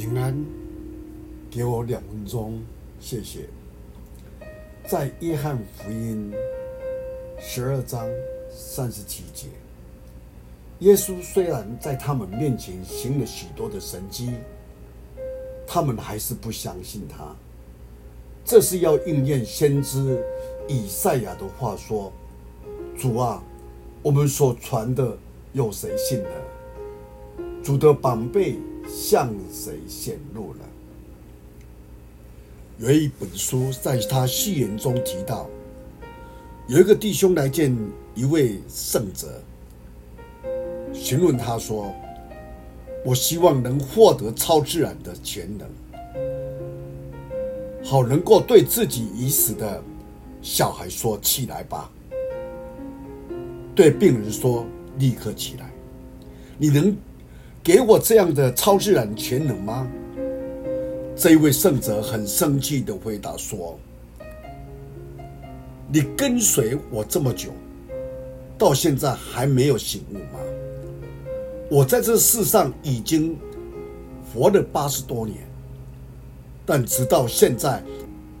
平安，给我两分钟，谢谢。在约翰福音十二章三十七节，耶稣虽然在他们面前行了许多的神迹，他们还是不相信他。这是要应验先知以赛亚的话说：“主啊，我们所传的有谁信呢？主的膀臂向谁显露了？”有一本书在他序言中提到，有一个弟兄来见一位圣者，询问他说：“我希望能获得超自然的潜能。”好，能够对自己已死的小孩说：“起来吧。”对病人说：“立刻起来。”你能给我这样的超自然潜能吗？这一位圣者很生气地回答说：“你跟随我这么久，到现在还没有醒悟吗？我在这世上已经活了八十多年。”但直到现在，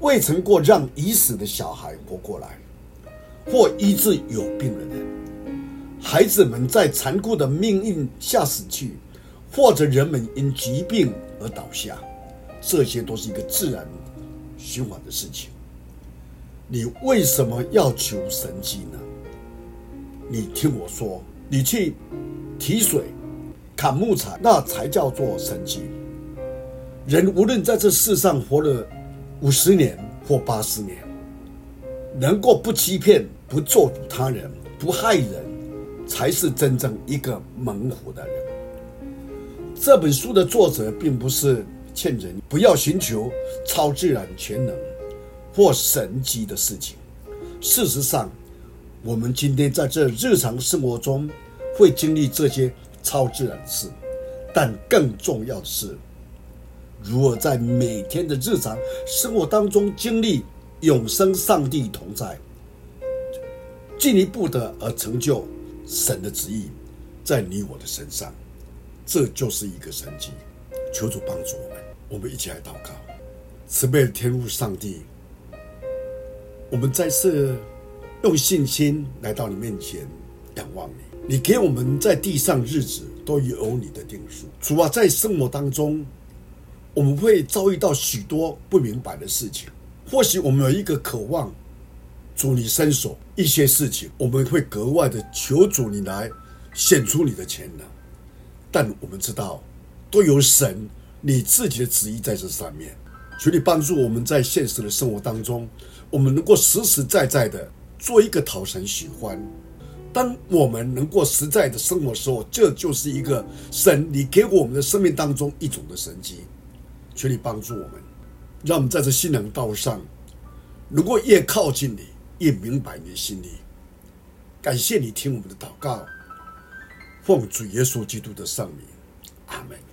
未曾过让已死的小孩活过来，或医治有病的人，孩子们在残酷的命运下死去，或者人们因疾病而倒下，这些都是一个自然循环的事情。你为什么要求神迹呢？你听我说，你去提水、砍木材，那才叫做神迹。人无论在这世上活了五十年或八十年，能够不欺骗、不咒诅他人、不害人，才是真正一个猛虎的人。这本书的作者并不是劝人不要寻求超自然全能或神迹的事情。事实上，我们今天在这日常生活中会经历这些超自然的事，但更重要的是。如何在每天的日常生活当中经历永生上帝同在，进一步的而成就神的旨意在你我的身上，这就是一个神迹。求主帮助我们，我们一起来祷告。慈悲的天父上帝，我们再次用信心来到你面前仰望你。你给我们在地上日子都有你的定数。主啊，在生活当中。我们会遭遇到许多不明白的事情，或许我们有一个渴望，主你伸手一些事情，我们会格外的求主你来显出你的潜能，但我们知道都有神你自己的旨意在这上面，求你帮助我们在现实的生活当中，我们能够实实在在的做一个讨神喜欢。当我们能够实在的生活时候，这就是一个神你给我们的生命当中一种的神迹。求你帮助我们，让我们在这信仰道上，能够越靠近你，越明白你的心里。感谢你听我们的祷告，奉主耶稣基督的圣名，阿门。